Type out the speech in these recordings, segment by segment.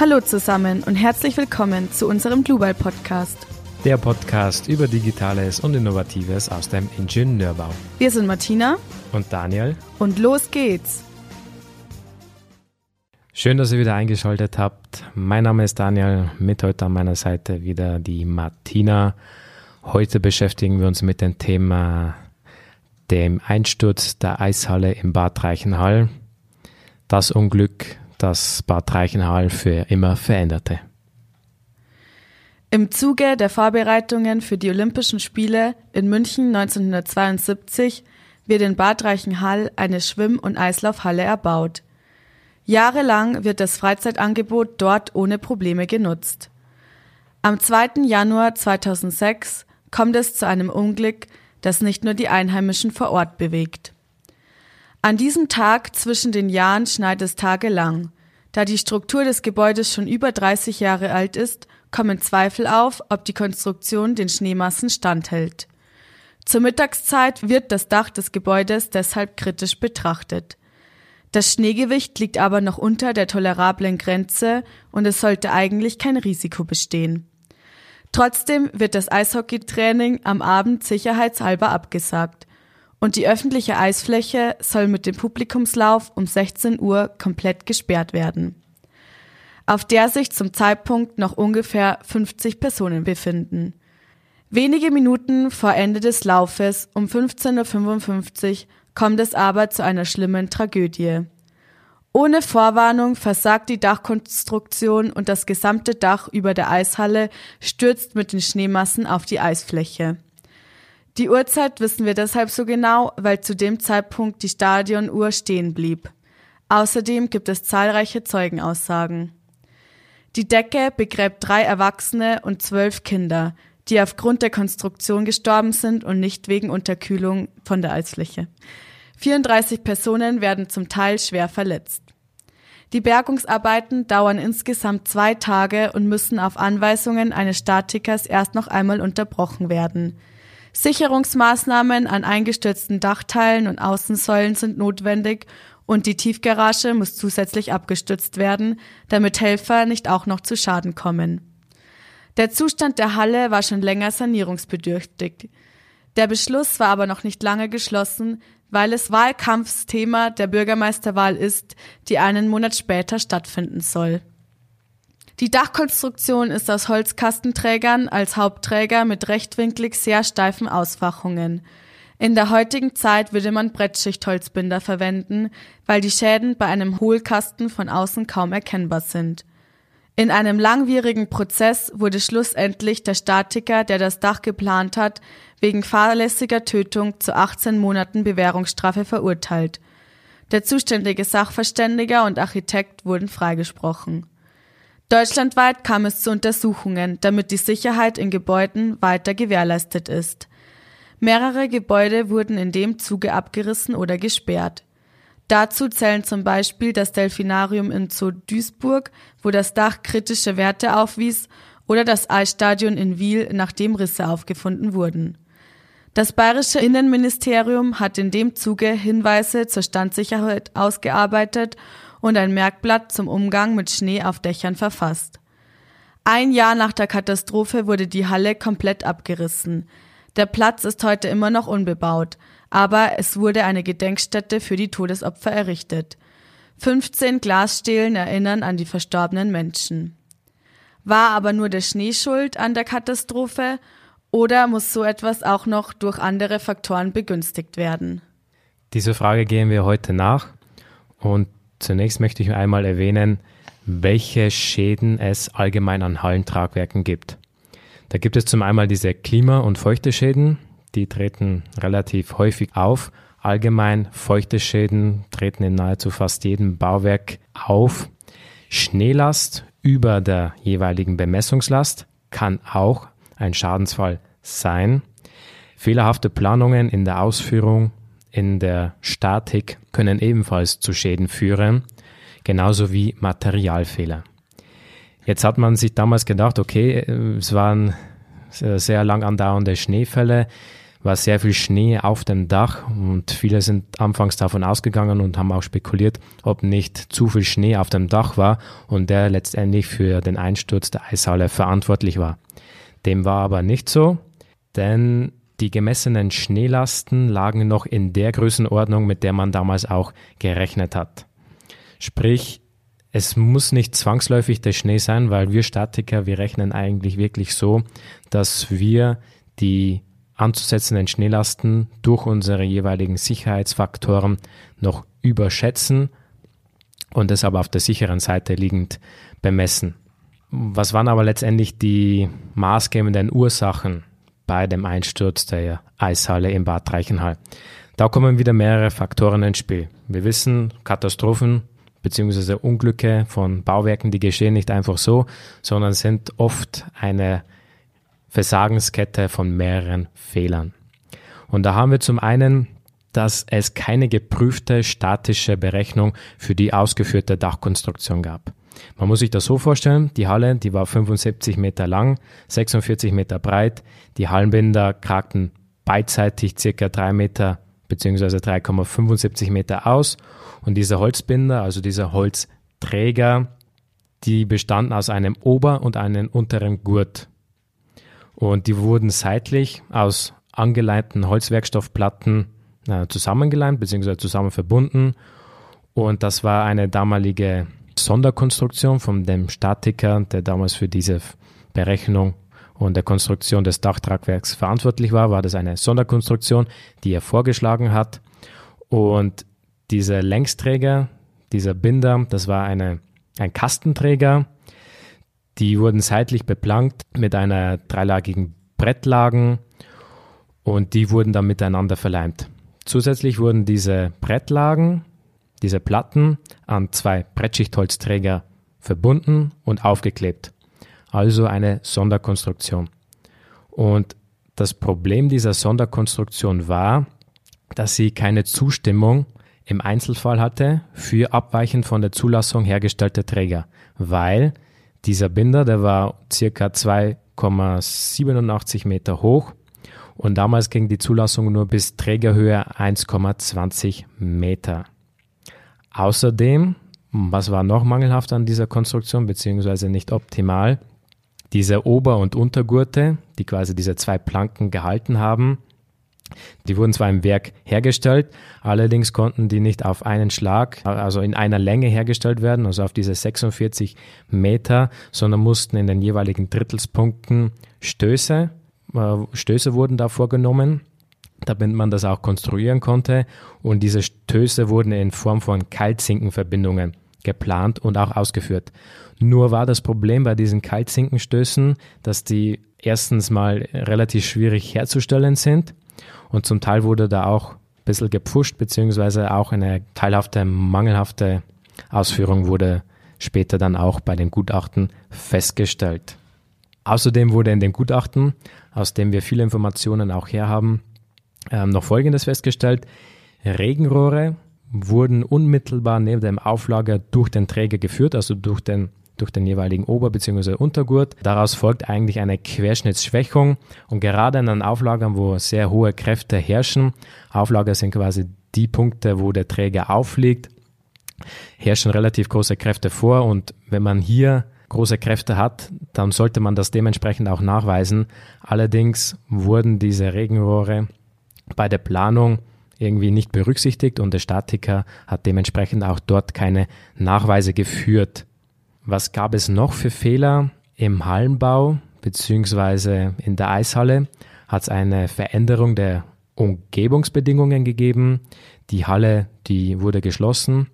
Hallo zusammen und herzlich willkommen zu unserem Global Podcast. Der Podcast über Digitales und Innovatives aus dem Ingenieurbau. Wir sind Martina und Daniel und los geht's. Schön, dass ihr wieder eingeschaltet habt. Mein Name ist Daniel, mit heute an meiner Seite wieder die Martina. Heute beschäftigen wir uns mit dem Thema dem Einsturz der Eishalle im Bad Reichenhall. Das Unglück, das Bad Reichenhall für immer veränderte. Im Zuge der Vorbereitungen für die Olympischen Spiele in München 1972 wird in Bad Reichenhall eine Schwimm- und Eislaufhalle erbaut. Jahrelang wird das Freizeitangebot dort ohne Probleme genutzt. Am 2. Januar 2006 kommt es zu einem Unglück, das nicht nur die Einheimischen vor Ort bewegt. An diesem Tag zwischen den Jahren schneit es tagelang. Da die Struktur des Gebäudes schon über 30 Jahre alt ist, kommen Zweifel auf, ob die Konstruktion den Schneemassen standhält. Zur Mittagszeit wird das Dach des Gebäudes deshalb kritisch betrachtet. Das Schneegewicht liegt aber noch unter der tolerablen Grenze und es sollte eigentlich kein Risiko bestehen. Trotzdem wird das Eishockeytraining am Abend sicherheitshalber abgesagt und die öffentliche Eisfläche soll mit dem Publikumslauf um 16 Uhr komplett gesperrt werden, auf der sich zum Zeitpunkt noch ungefähr 50 Personen befinden. Wenige Minuten vor Ende des Laufes um 15.55 Uhr kommt es aber zu einer schlimmen Tragödie. Ohne Vorwarnung versagt die Dachkonstruktion und das gesamte Dach über der Eishalle stürzt mit den Schneemassen auf die Eisfläche. Die Uhrzeit wissen wir deshalb so genau, weil zu dem Zeitpunkt die Stadionuhr stehen blieb. Außerdem gibt es zahlreiche Zeugenaussagen. Die Decke begräbt drei Erwachsene und zwölf Kinder, die aufgrund der Konstruktion gestorben sind und nicht wegen Unterkühlung von der Eisfläche. 34 Personen werden zum Teil schwer verletzt. Die Bergungsarbeiten dauern insgesamt zwei Tage und müssen auf Anweisungen eines Statikers erst noch einmal unterbrochen werden. Sicherungsmaßnahmen an eingestürzten Dachteilen und Außensäulen sind notwendig und die Tiefgarage muss zusätzlich abgestützt werden, damit Helfer nicht auch noch zu Schaden kommen. Der Zustand der Halle war schon länger sanierungsbedürftig. Der Beschluss war aber noch nicht lange geschlossen, weil es Wahlkampfsthema der Bürgermeisterwahl ist, die einen Monat später stattfinden soll. Die Dachkonstruktion ist aus Holzkastenträgern als Hauptträger mit rechtwinklig sehr steifen Ausfachungen. In der heutigen Zeit würde man Brettschichtholzbinder verwenden, weil die Schäden bei einem Hohlkasten von außen kaum erkennbar sind. In einem langwierigen Prozess wurde schlussendlich der Statiker, der das Dach geplant hat, wegen fahrlässiger Tötung zu 18 Monaten Bewährungsstrafe verurteilt. Der zuständige Sachverständiger und Architekt wurden freigesprochen. Deutschlandweit kam es zu Untersuchungen, damit die Sicherheit in Gebäuden weiter gewährleistet ist. Mehrere Gebäude wurden in dem Zuge abgerissen oder gesperrt. Dazu zählen zum Beispiel das Delfinarium in Zoo Duisburg, wo das Dach kritische Werte aufwies, oder das Eisstadion in Wiel, nachdem Risse aufgefunden wurden. Das bayerische Innenministerium hat in dem Zuge Hinweise zur Standsicherheit ausgearbeitet und ein Merkblatt zum Umgang mit Schnee auf Dächern verfasst. Ein Jahr nach der Katastrophe wurde die Halle komplett abgerissen. Der Platz ist heute immer noch unbebaut, aber es wurde eine Gedenkstätte für die Todesopfer errichtet. 15 Glasstelen erinnern an die verstorbenen Menschen. War aber nur der Schnee schuld an der Katastrophe oder muss so etwas auch noch durch andere Faktoren begünstigt werden? Diese Frage gehen wir heute nach und zunächst möchte ich einmal erwähnen, welche Schäden es allgemein an Hallentragwerken gibt. Da gibt es zum einen diese Klima- und Feuchteschäden, die treten relativ häufig auf. Allgemein feuchte Schäden treten in nahezu fast jedem Bauwerk auf. Schneelast über der jeweiligen Bemessungslast kann auch ein Schadensfall sein. Fehlerhafte Planungen in der Ausführung, in der Statik können ebenfalls zu Schäden führen, genauso wie Materialfehler. Jetzt hat man sich damals gedacht, okay, es waren sehr lang andauernde Schneefälle. war sehr viel Schnee auf dem Dach und viele sind anfangs davon ausgegangen und haben auch spekuliert, ob nicht zu viel Schnee auf dem Dach war und der letztendlich für den Einsturz der Eishalle verantwortlich war. Dem war aber nicht so, denn die gemessenen Schneelasten lagen noch in der Größenordnung, mit der man damals auch gerechnet hat. Sprich, es muss nicht zwangsläufig der Schnee sein, weil wir Statiker, wir rechnen eigentlich wirklich so, dass wir die anzusetzenden Schneelasten durch unsere jeweiligen Sicherheitsfaktoren noch überschätzen und es aber auf der sicheren Seite liegend bemessen. Was waren aber letztendlich die maßgebenden Ursachen bei dem Einsturz der Eishalle in Bad Reichenhall? Da kommen wieder mehrere Faktoren ins Spiel. Wir wissen, Katastrophen bzw. Unglücke von Bauwerken, die geschehen nicht einfach so, sondern sind oft eine Versagenskette von mehreren Fehlern. Und da haben wir zum einen, dass es keine geprüfte statische Berechnung für die ausgeführte Dachkonstruktion gab. Man muss sich das so vorstellen, die Halle, die war 75 Meter lang, 46 Meter breit, die Hallenbinder kragten beidseitig circa 3 Meter bzw. 3,75 Meter aus und diese Holzbinder, also dieser Holzträger, die bestanden aus einem Ober- und einem unteren Gurt. Und die wurden seitlich aus angeleimten Holzwerkstoffplatten äh, zusammengeleimt bzw. zusammen verbunden. Und das war eine damalige Sonderkonstruktion von dem Statiker, der damals für diese Berechnung und der Konstruktion des Dachtragwerks verantwortlich war, war das eine Sonderkonstruktion, die er vorgeschlagen hat. Und dieser Längsträger, dieser Binder, das war eine, ein Kastenträger, die wurden seitlich beplankt mit einer dreilagigen Brettlagen und die wurden dann miteinander verleimt. Zusätzlich wurden diese Brettlagen, diese Platten an zwei Brettschichtholzträger verbunden und aufgeklebt. Also eine Sonderkonstruktion. Und das Problem dieser Sonderkonstruktion war, dass sie keine Zustimmung im Einzelfall hatte für abweichend von der Zulassung hergestellte Träger, weil dieser Binder, der war circa 2,87 Meter hoch und damals ging die Zulassung nur bis Trägerhöhe 1,20 Meter. Außerdem, was war noch mangelhaft an dieser Konstruktion, beziehungsweise nicht optimal, diese Ober- und Untergurte, die quasi diese zwei Planken gehalten haben, die wurden zwar im Werk hergestellt, allerdings konnten die nicht auf einen Schlag, also in einer Länge hergestellt werden, also auf diese 46 Meter, sondern mussten in den jeweiligen Drittelspunkten Stöße, äh, Stöße wurden da vorgenommen, damit man das auch konstruieren konnte. Und diese Stöße wurden in Form von Kaltzinkenverbindungen geplant und auch ausgeführt. Nur war das Problem bei diesen Kaltzinkenstößen, dass die erstens mal relativ schwierig herzustellen sind und zum Teil wurde da auch ein bisschen gepfuscht, beziehungsweise auch eine teilhafte, mangelhafte Ausführung wurde später dann auch bei den Gutachten festgestellt. Außerdem wurde in dem Gutachten, aus dem wir viele Informationen auch herhaben, ähm, noch Folgendes festgestellt. Regenrohre wurden unmittelbar neben dem Auflager durch den Träger geführt, also durch den durch den jeweiligen Ober- bzw. Untergurt. Daraus folgt eigentlich eine Querschnittsschwächung und gerade an den Auflagern, wo sehr hohe Kräfte herrschen, Auflager sind quasi die Punkte, wo der Träger aufliegt, herrschen relativ große Kräfte vor und wenn man hier große Kräfte hat, dann sollte man das dementsprechend auch nachweisen. Allerdings wurden diese Regenrohre bei der Planung irgendwie nicht berücksichtigt und der Statiker hat dementsprechend auch dort keine Nachweise geführt. Was gab es noch für Fehler im Hallenbau beziehungsweise in der Eishalle? Hat es eine Veränderung der Umgebungsbedingungen gegeben. Die Halle, die wurde geschlossen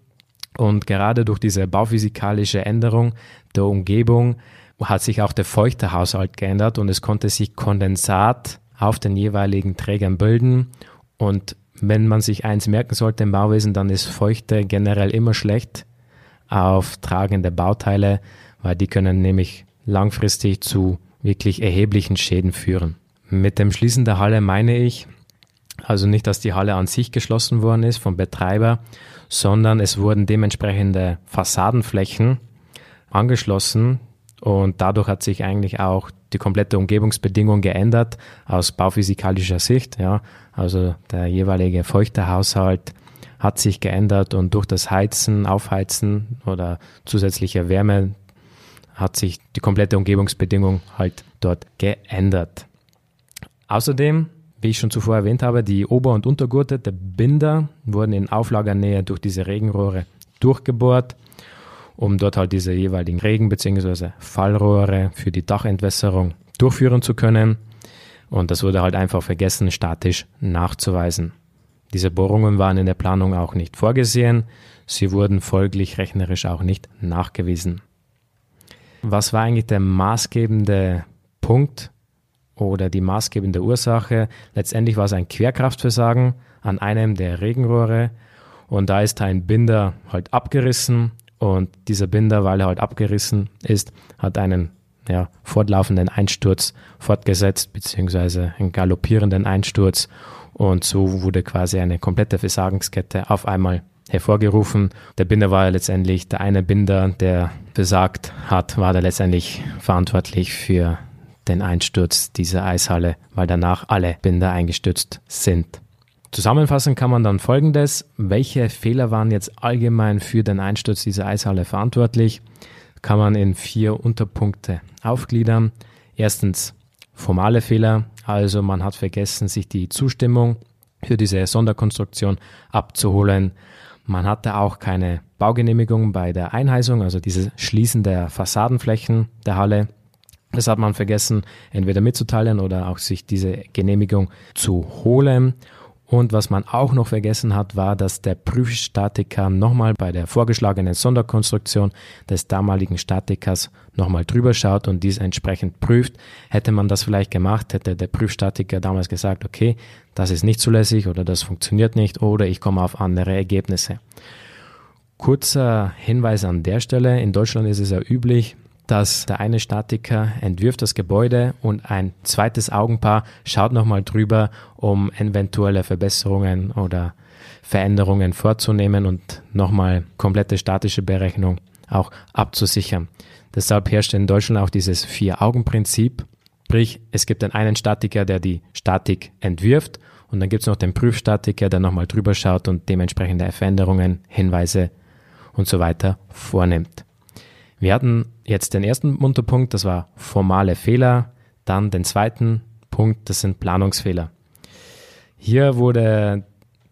und gerade durch diese bauphysikalische Änderung der Umgebung hat sich auch der feuchte Haushalt geändert und es konnte sich Kondensat auf den jeweiligen Trägern bilden und wenn man sich eins merken sollte im Bauwesen, dann ist Feuchte generell immer schlecht auf tragende Bauteile, weil die können nämlich langfristig zu wirklich erheblichen Schäden führen. Mit dem Schließen der Halle meine ich also nicht, dass die Halle an sich geschlossen worden ist vom Betreiber, sondern es wurden dementsprechende Fassadenflächen angeschlossen und dadurch hat sich eigentlich auch die komplette Umgebungsbedingung geändert aus bauphysikalischer Sicht. Ja. Also der jeweilige feuchte Haushalt hat sich geändert und durch das Heizen, Aufheizen oder zusätzliche Wärme hat sich die komplette Umgebungsbedingung halt dort geändert. Außerdem, wie ich schon zuvor erwähnt habe, die Ober- und Untergurte der Binder wurden in Auflagernähe durch diese Regenrohre durchgebohrt, um dort halt diese jeweiligen Regen- bzw. Fallrohre für die Dachentwässerung durchführen zu können. Und das wurde halt einfach vergessen, statisch nachzuweisen. Diese Bohrungen waren in der Planung auch nicht vorgesehen, sie wurden folglich rechnerisch auch nicht nachgewiesen. Was war eigentlich der maßgebende Punkt oder die maßgebende Ursache? Letztendlich war es ein Querkraftversagen an einem der Regenrohre und da ist ein Binder halt abgerissen und dieser Binder, weil er halt abgerissen ist, hat einen ja, fortlaufenden Einsturz fortgesetzt, beziehungsweise einen galoppierenden Einsturz und so wurde quasi eine komplette Versagenskette auf einmal hervorgerufen. Der Binder war ja letztendlich der eine Binder, der besagt hat, war da letztendlich verantwortlich für den Einsturz dieser Eishalle, weil danach alle Binder eingestürzt sind. Zusammenfassend kann man dann folgendes: Welche Fehler waren jetzt allgemein für den Einsturz dieser Eishalle verantwortlich? Kann man in vier Unterpunkte aufgliedern. Erstens formale Fehler, also man hat vergessen, sich die Zustimmung für diese Sonderkonstruktion abzuholen. Man hatte auch keine Baugenehmigung bei der Einheisung, also dieses Schließen der Fassadenflächen der Halle. Das hat man vergessen, entweder mitzuteilen oder auch sich diese Genehmigung zu holen. Und was man auch noch vergessen hat, war, dass der Prüfstatiker nochmal bei der vorgeschlagenen Sonderkonstruktion des damaligen Statikers nochmal drüber schaut und dies entsprechend prüft. Hätte man das vielleicht gemacht, hätte der Prüfstatiker damals gesagt, okay, das ist nicht zulässig oder das funktioniert nicht oder ich komme auf andere Ergebnisse. Kurzer Hinweis an der Stelle. In Deutschland ist es ja üblich, dass der eine Statiker entwirft das Gebäude und ein zweites Augenpaar schaut nochmal drüber, um eventuelle Verbesserungen oder Veränderungen vorzunehmen und nochmal komplette statische Berechnung auch abzusichern. Deshalb herrscht in Deutschland auch dieses Vier-Augen-Prinzip. Sprich, es gibt den einen Statiker, der die Statik entwirft und dann gibt es noch den Prüfstatiker, der nochmal drüber schaut und dementsprechende Veränderungen, Hinweise und so weiter vornimmt. Wir hatten jetzt den ersten Unterpunkt, das war formale Fehler. Dann den zweiten Punkt, das sind Planungsfehler. Hier wurde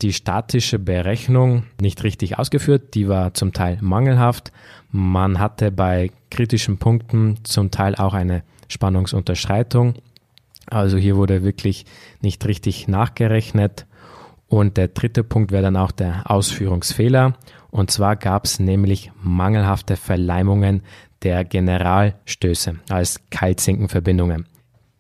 die statische Berechnung nicht richtig ausgeführt, die war zum Teil mangelhaft. Man hatte bei kritischen Punkten zum Teil auch eine Spannungsunterschreitung. Also hier wurde wirklich nicht richtig nachgerechnet. Und der dritte Punkt wäre dann auch der Ausführungsfehler. Und zwar gab es nämlich mangelhafte Verleimungen der Generalstöße als Kaltzinkenverbindungen.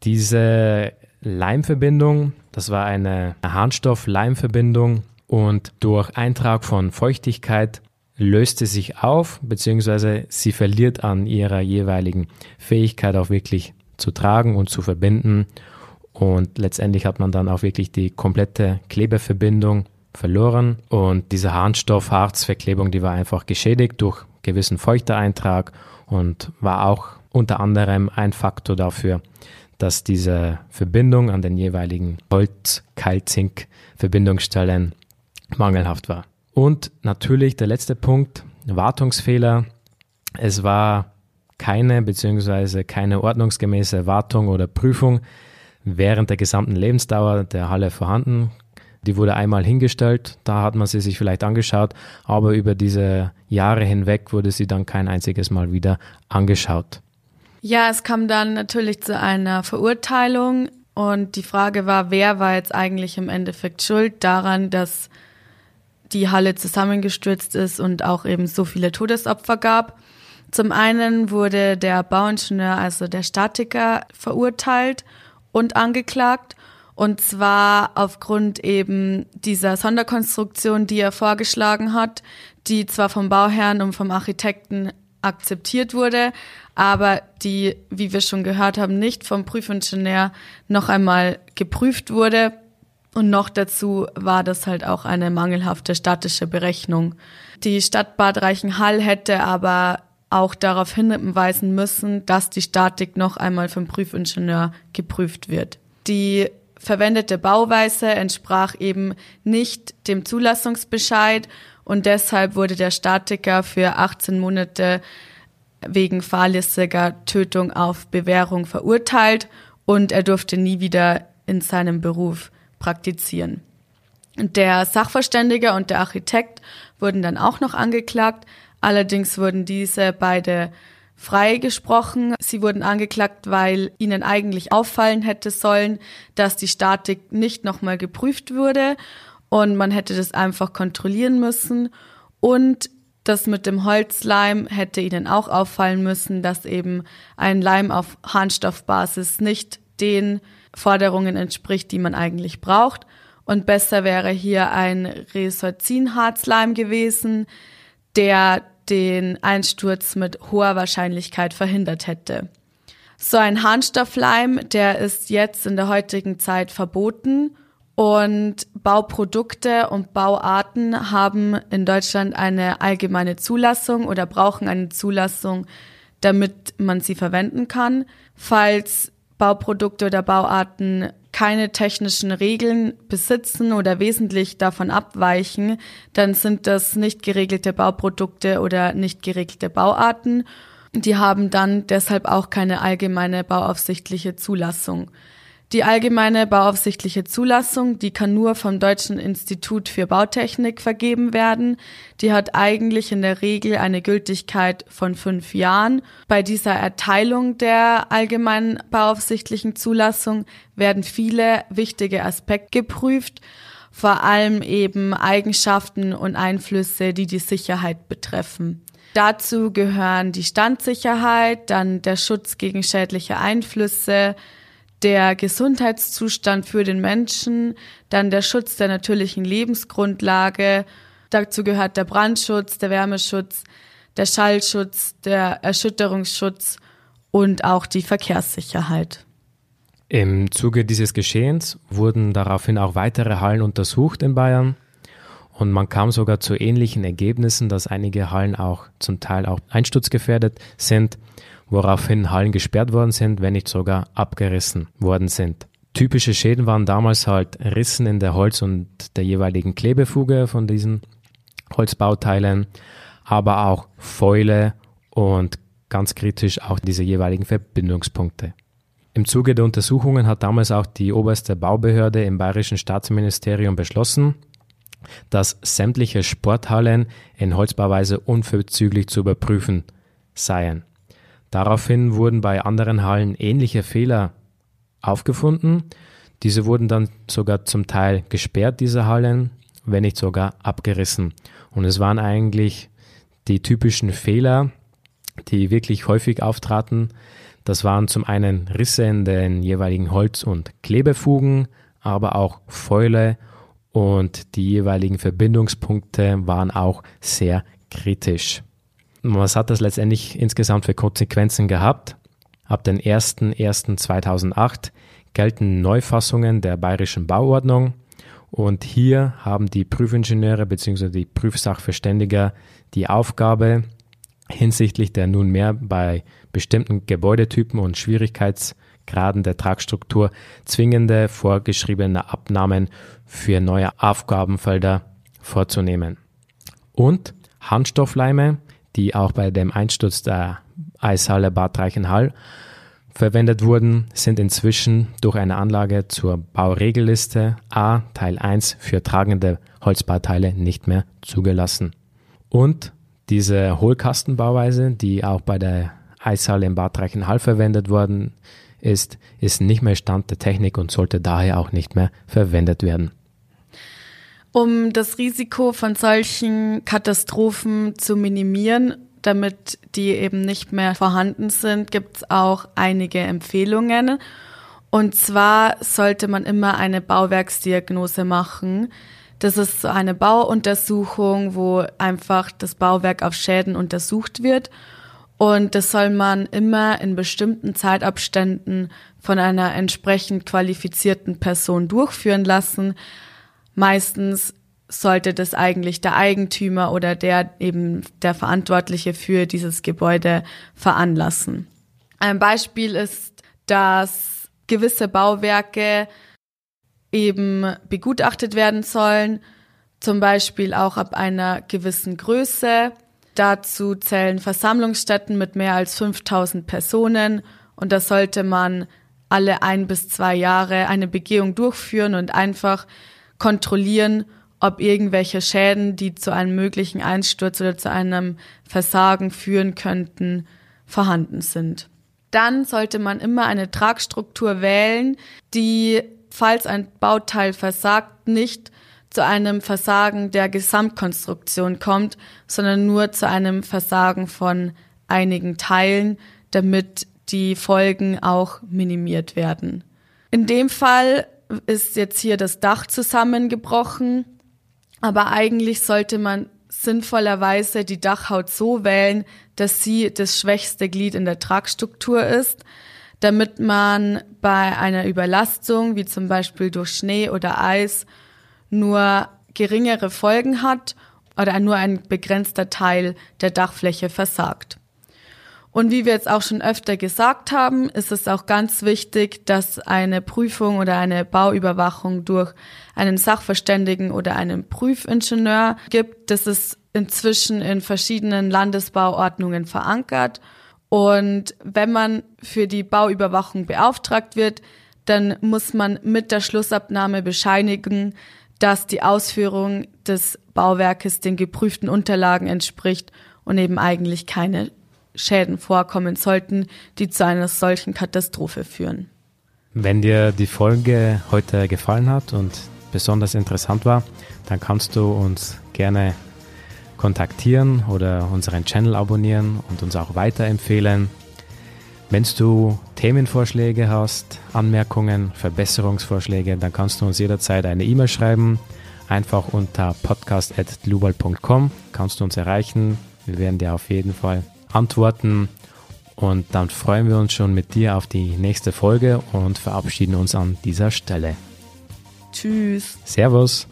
Diese Leimverbindung, das war eine Harnstoff-Leimverbindung und durch Eintrag von Feuchtigkeit löste sich auf, beziehungsweise sie verliert an ihrer jeweiligen Fähigkeit auch wirklich zu tragen und zu verbinden. Und letztendlich hat man dann auch wirklich die komplette Klebeverbindung verloren und diese Harnstoff-Harzverklebung, die war einfach geschädigt durch gewissen Feuchteeintrag und war auch unter anderem ein Faktor dafür, dass diese Verbindung an den jeweiligen Holz-Kaltzink-Verbindungsstellen mangelhaft war. Und natürlich der letzte Punkt, Wartungsfehler. Es war keine bzw. keine ordnungsgemäße Wartung oder Prüfung während der gesamten Lebensdauer der Halle vorhanden. Die wurde einmal hingestellt, da hat man sie sich vielleicht angeschaut, aber über diese Jahre hinweg wurde sie dann kein einziges Mal wieder angeschaut. Ja, es kam dann natürlich zu einer Verurteilung und die Frage war, wer war jetzt eigentlich im Endeffekt schuld daran, dass die Halle zusammengestürzt ist und auch eben so viele Todesopfer gab. Zum einen wurde der Bauingenieur, also der Statiker, verurteilt und angeklagt und zwar aufgrund eben dieser Sonderkonstruktion, die er vorgeschlagen hat, die zwar vom Bauherrn und vom Architekten akzeptiert wurde, aber die, wie wir schon gehört haben, nicht vom Prüfingenieur noch einmal geprüft wurde. Und noch dazu war das halt auch eine mangelhafte statische Berechnung. Die Stadt Bad Reichenhall hätte aber auch darauf hinweisen müssen, dass die Statik noch einmal vom Prüfingenieur geprüft wird. Die verwendete Bauweise entsprach eben nicht dem Zulassungsbescheid und deshalb wurde der Statiker für 18 Monate wegen fahrlässiger Tötung auf Bewährung verurteilt und er durfte nie wieder in seinem Beruf praktizieren. Der Sachverständige und der Architekt wurden dann auch noch angeklagt. Allerdings wurden diese beide freigesprochen. Sie wurden angeklagt, weil ihnen eigentlich auffallen hätte sollen, dass die Statik nicht nochmal geprüft wurde und man hätte das einfach kontrollieren müssen. Und das mit dem Holzleim hätte ihnen auch auffallen müssen, dass eben ein Leim auf Harnstoffbasis nicht den Forderungen entspricht, die man eigentlich braucht. Und besser wäre hier ein Resorzinharzleim gewesen, der den Einsturz mit hoher Wahrscheinlichkeit verhindert hätte. So ein Harnstoffleim, der ist jetzt in der heutigen Zeit verboten und Bauprodukte und Bauarten haben in Deutschland eine allgemeine Zulassung oder brauchen eine Zulassung, damit man sie verwenden kann. Falls Bauprodukte oder Bauarten keine technischen Regeln besitzen oder wesentlich davon abweichen, dann sind das nicht geregelte Bauprodukte oder nicht geregelte Bauarten. Die haben dann deshalb auch keine allgemeine bauaufsichtliche Zulassung. Die allgemeine bauaufsichtliche Zulassung, die kann nur vom Deutschen Institut für Bautechnik vergeben werden. Die hat eigentlich in der Regel eine Gültigkeit von fünf Jahren. Bei dieser Erteilung der allgemeinen bauaufsichtlichen Zulassung werden viele wichtige Aspekte geprüft, vor allem eben Eigenschaften und Einflüsse, die die Sicherheit betreffen. Dazu gehören die Standsicherheit, dann der Schutz gegen schädliche Einflüsse, der Gesundheitszustand für den Menschen, dann der Schutz der natürlichen Lebensgrundlage, dazu gehört der Brandschutz, der Wärmeschutz, der Schallschutz, der Erschütterungsschutz und auch die Verkehrssicherheit. Im Zuge dieses Geschehens wurden daraufhin auch weitere Hallen untersucht in Bayern. Und man kam sogar zu ähnlichen Ergebnissen, dass einige Hallen auch zum Teil auch einsturzgefährdet sind woraufhin Hallen gesperrt worden sind, wenn nicht sogar abgerissen worden sind. Typische Schäden waren damals halt Rissen in der Holz- und der jeweiligen Klebefuge von diesen Holzbauteilen, aber auch Fäule und ganz kritisch auch diese jeweiligen Verbindungspunkte. Im Zuge der Untersuchungen hat damals auch die oberste Baubehörde im Bayerischen Staatsministerium beschlossen, dass sämtliche Sporthallen in Holzbauweise unverzüglich zu überprüfen seien. Daraufhin wurden bei anderen Hallen ähnliche Fehler aufgefunden. Diese wurden dann sogar zum Teil gesperrt, diese Hallen, wenn nicht sogar abgerissen. Und es waren eigentlich die typischen Fehler, die wirklich häufig auftraten. Das waren zum einen Risse in den jeweiligen Holz- und Klebefugen, aber auch Fäule und die jeweiligen Verbindungspunkte waren auch sehr kritisch. Was hat das letztendlich insgesamt für Konsequenzen gehabt? Ab den 01.01.2008 gelten Neufassungen der bayerischen Bauordnung und hier haben die Prüfingenieure bzw. die Prüfsachverständiger die Aufgabe, hinsichtlich der nunmehr bei bestimmten Gebäudetypen und Schwierigkeitsgraden der Tragstruktur zwingende vorgeschriebene Abnahmen für neue Aufgabenfelder vorzunehmen. Und Handstoffleime die auch bei dem Einsturz der Eishalle Bad Reichenhall verwendet wurden, sind inzwischen durch eine Anlage zur Bauregelliste A Teil 1 für tragende Holzbauteile nicht mehr zugelassen. Und diese Hohlkastenbauweise, die auch bei der Eishalle in Bad Reichenhall verwendet worden ist, ist nicht mehr Stand der Technik und sollte daher auch nicht mehr verwendet werden. Um das Risiko von solchen Katastrophen zu minimieren, damit die eben nicht mehr vorhanden sind, gibt es auch einige Empfehlungen. Und zwar sollte man immer eine Bauwerksdiagnose machen. Das ist so eine Bauuntersuchung, wo einfach das Bauwerk auf Schäden untersucht wird. Und das soll man immer in bestimmten Zeitabständen von einer entsprechend qualifizierten Person durchführen lassen, Meistens sollte das eigentlich der Eigentümer oder der eben der Verantwortliche für dieses Gebäude veranlassen. Ein Beispiel ist, dass gewisse Bauwerke eben begutachtet werden sollen, zum Beispiel auch ab einer gewissen Größe. Dazu zählen Versammlungsstätten mit mehr als 5000 Personen und da sollte man alle ein bis zwei Jahre eine Begehung durchführen und einfach kontrollieren, ob irgendwelche Schäden, die zu einem möglichen Einsturz oder zu einem Versagen führen könnten, vorhanden sind. Dann sollte man immer eine Tragstruktur wählen, die, falls ein Bauteil versagt, nicht zu einem Versagen der Gesamtkonstruktion kommt, sondern nur zu einem Versagen von einigen Teilen, damit die Folgen auch minimiert werden. In dem Fall ist jetzt hier das Dach zusammengebrochen, aber eigentlich sollte man sinnvollerweise die Dachhaut so wählen, dass sie das schwächste Glied in der Tragstruktur ist, damit man bei einer Überlastung, wie zum Beispiel durch Schnee oder Eis, nur geringere Folgen hat oder nur ein begrenzter Teil der Dachfläche versagt. Und wie wir jetzt auch schon öfter gesagt haben, ist es auch ganz wichtig, dass eine Prüfung oder eine Bauüberwachung durch einen Sachverständigen oder einen Prüfingenieur gibt. Das ist inzwischen in verschiedenen Landesbauordnungen verankert. Und wenn man für die Bauüberwachung beauftragt wird, dann muss man mit der Schlussabnahme bescheinigen, dass die Ausführung des Bauwerkes den geprüften Unterlagen entspricht und eben eigentlich keine Schäden vorkommen sollten, die zu einer solchen Katastrophe führen. Wenn dir die Folge heute gefallen hat und besonders interessant war, dann kannst du uns gerne kontaktieren oder unseren Channel abonnieren und uns auch weiterempfehlen. Wenn du Themenvorschläge hast, Anmerkungen, Verbesserungsvorschläge, dann kannst du uns jederzeit eine E-Mail schreiben. Einfach unter podcast.global.com kannst du uns erreichen. Wir werden dir auf jeden Fall antworten. Und dann freuen wir uns schon mit dir auf die nächste Folge und verabschieden uns an dieser Stelle. Tschüss. Servus.